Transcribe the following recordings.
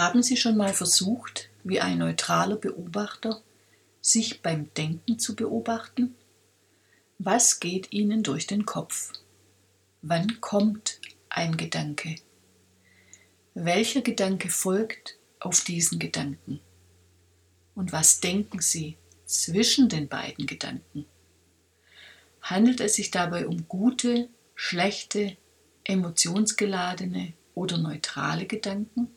Haben Sie schon mal versucht, wie ein neutraler Beobachter, sich beim Denken zu beobachten? Was geht Ihnen durch den Kopf? Wann kommt ein Gedanke? Welcher Gedanke folgt auf diesen Gedanken? Und was denken Sie zwischen den beiden Gedanken? Handelt es sich dabei um gute, schlechte, emotionsgeladene oder neutrale Gedanken?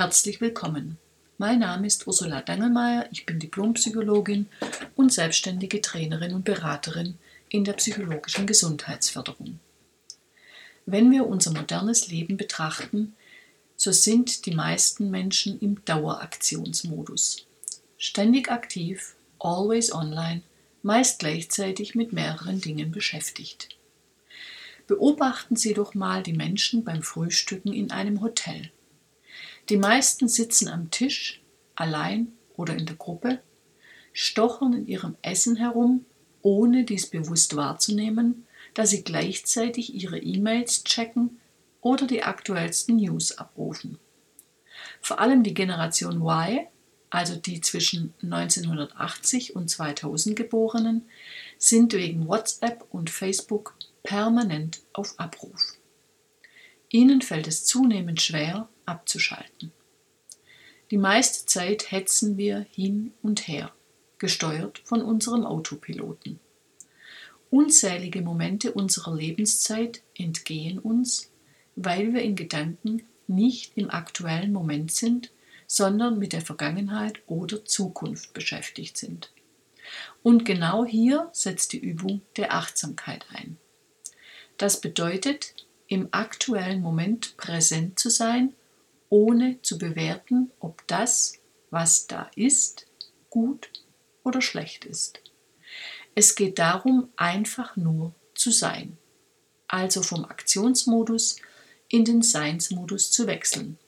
Herzlich willkommen. Mein Name ist Ursula Dangelmeier, ich bin Diplompsychologin und selbstständige Trainerin und Beraterin in der psychologischen Gesundheitsförderung. Wenn wir unser modernes Leben betrachten, so sind die meisten Menschen im Daueraktionsmodus. Ständig aktiv, always online, meist gleichzeitig mit mehreren Dingen beschäftigt. Beobachten Sie doch mal die Menschen beim Frühstücken in einem Hotel. Die meisten sitzen am Tisch, allein oder in der Gruppe, stochern in ihrem Essen herum, ohne dies bewusst wahrzunehmen, da sie gleichzeitig ihre E-Mails checken oder die aktuellsten News abrufen. Vor allem die Generation Y, also die zwischen 1980 und 2000 Geborenen, sind wegen WhatsApp und Facebook permanent auf Abruf. Ihnen fällt es zunehmend schwer, abzuschalten. Die meiste Zeit hetzen wir hin und her, gesteuert von unserem Autopiloten. Unzählige Momente unserer Lebenszeit entgehen uns, weil wir in Gedanken nicht im aktuellen Moment sind, sondern mit der Vergangenheit oder Zukunft beschäftigt sind. Und genau hier setzt die Übung der Achtsamkeit ein. Das bedeutet, im aktuellen Moment präsent zu sein, ohne zu bewerten, ob das, was da ist, gut oder schlecht ist. Es geht darum, einfach nur zu sein, also vom Aktionsmodus in den Seinsmodus zu wechseln,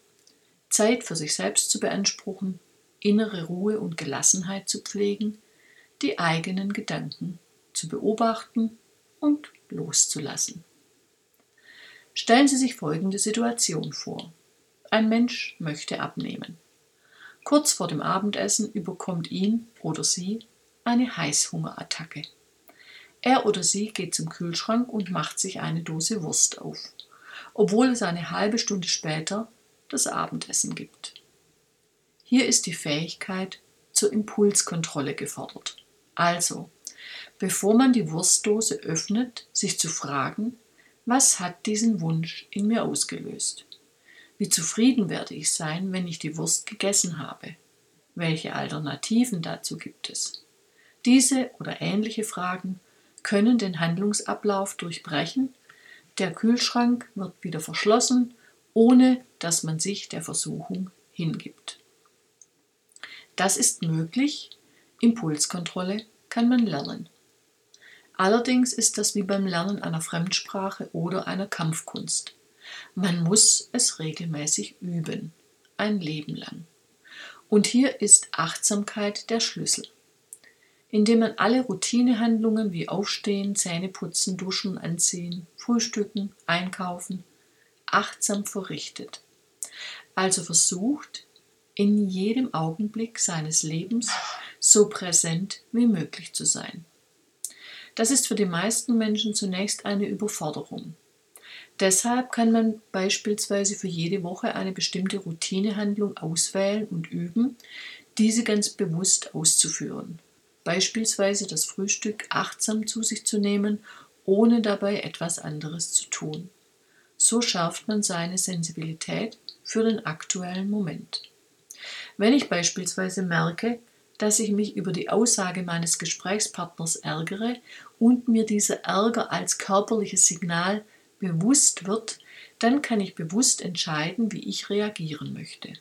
Zeit für sich selbst zu beanspruchen, innere Ruhe und Gelassenheit zu pflegen, die eigenen Gedanken zu beobachten und loszulassen. Stellen Sie sich folgende Situation vor. Ein Mensch möchte abnehmen. Kurz vor dem Abendessen überkommt ihn oder sie eine Heißhungerattacke. Er oder sie geht zum Kühlschrank und macht sich eine Dose Wurst auf, obwohl es eine halbe Stunde später das Abendessen gibt. Hier ist die Fähigkeit zur Impulskontrolle gefordert. Also, bevor man die Wurstdose öffnet, sich zu fragen, was hat diesen Wunsch in mir ausgelöst? Wie zufrieden werde ich sein, wenn ich die Wurst gegessen habe? Welche Alternativen dazu gibt es? Diese oder ähnliche Fragen können den Handlungsablauf durchbrechen. Der Kühlschrank wird wieder verschlossen, ohne dass man sich der Versuchung hingibt. Das ist möglich. Impulskontrolle kann man lernen. Allerdings ist das wie beim Lernen einer Fremdsprache oder einer Kampfkunst. Man muss es regelmäßig üben, ein Leben lang. Und hier ist Achtsamkeit der Schlüssel. Indem man alle Routinehandlungen wie Aufstehen, Zähneputzen, Duschen, Anziehen, Frühstücken, Einkaufen achtsam verrichtet. Also versucht, in jedem Augenblick seines Lebens so präsent wie möglich zu sein. Das ist für die meisten Menschen zunächst eine Überforderung. Deshalb kann man beispielsweise für jede Woche eine bestimmte Routinehandlung auswählen und üben, diese ganz bewusst auszuführen. Beispielsweise das Frühstück achtsam zu sich zu nehmen, ohne dabei etwas anderes zu tun. So schärft man seine Sensibilität für den aktuellen Moment. Wenn ich beispielsweise merke, dass ich mich über die Aussage meines Gesprächspartners ärgere und mir dieser Ärger als körperliches Signal bewusst wird, dann kann ich bewusst entscheiden, wie ich reagieren möchte.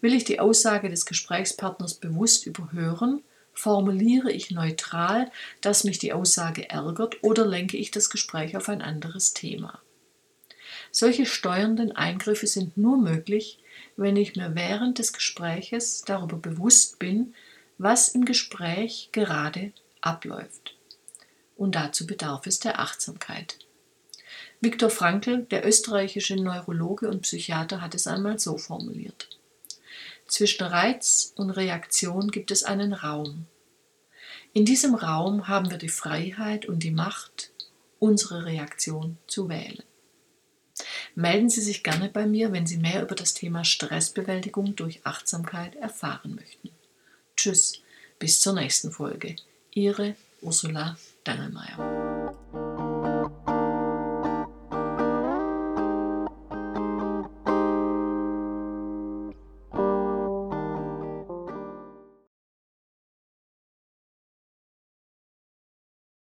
Will ich die Aussage des Gesprächspartners bewusst überhören, formuliere ich neutral, dass mich die Aussage ärgert oder lenke ich das Gespräch auf ein anderes Thema. Solche steuernden Eingriffe sind nur möglich, wenn ich mir während des Gespräches darüber bewusst bin, was im Gespräch gerade abläuft. Und dazu bedarf es der Achtsamkeit. Viktor Frankl, der österreichische Neurologe und Psychiater, hat es einmal so formuliert. Zwischen Reiz und Reaktion gibt es einen Raum. In diesem Raum haben wir die Freiheit und die Macht, unsere Reaktion zu wählen. Melden Sie sich gerne bei mir, wenn Sie mehr über das Thema Stressbewältigung durch Achtsamkeit erfahren möchten. Tschüss, bis zur nächsten Folge. Ihre Ursula Dangelmeier.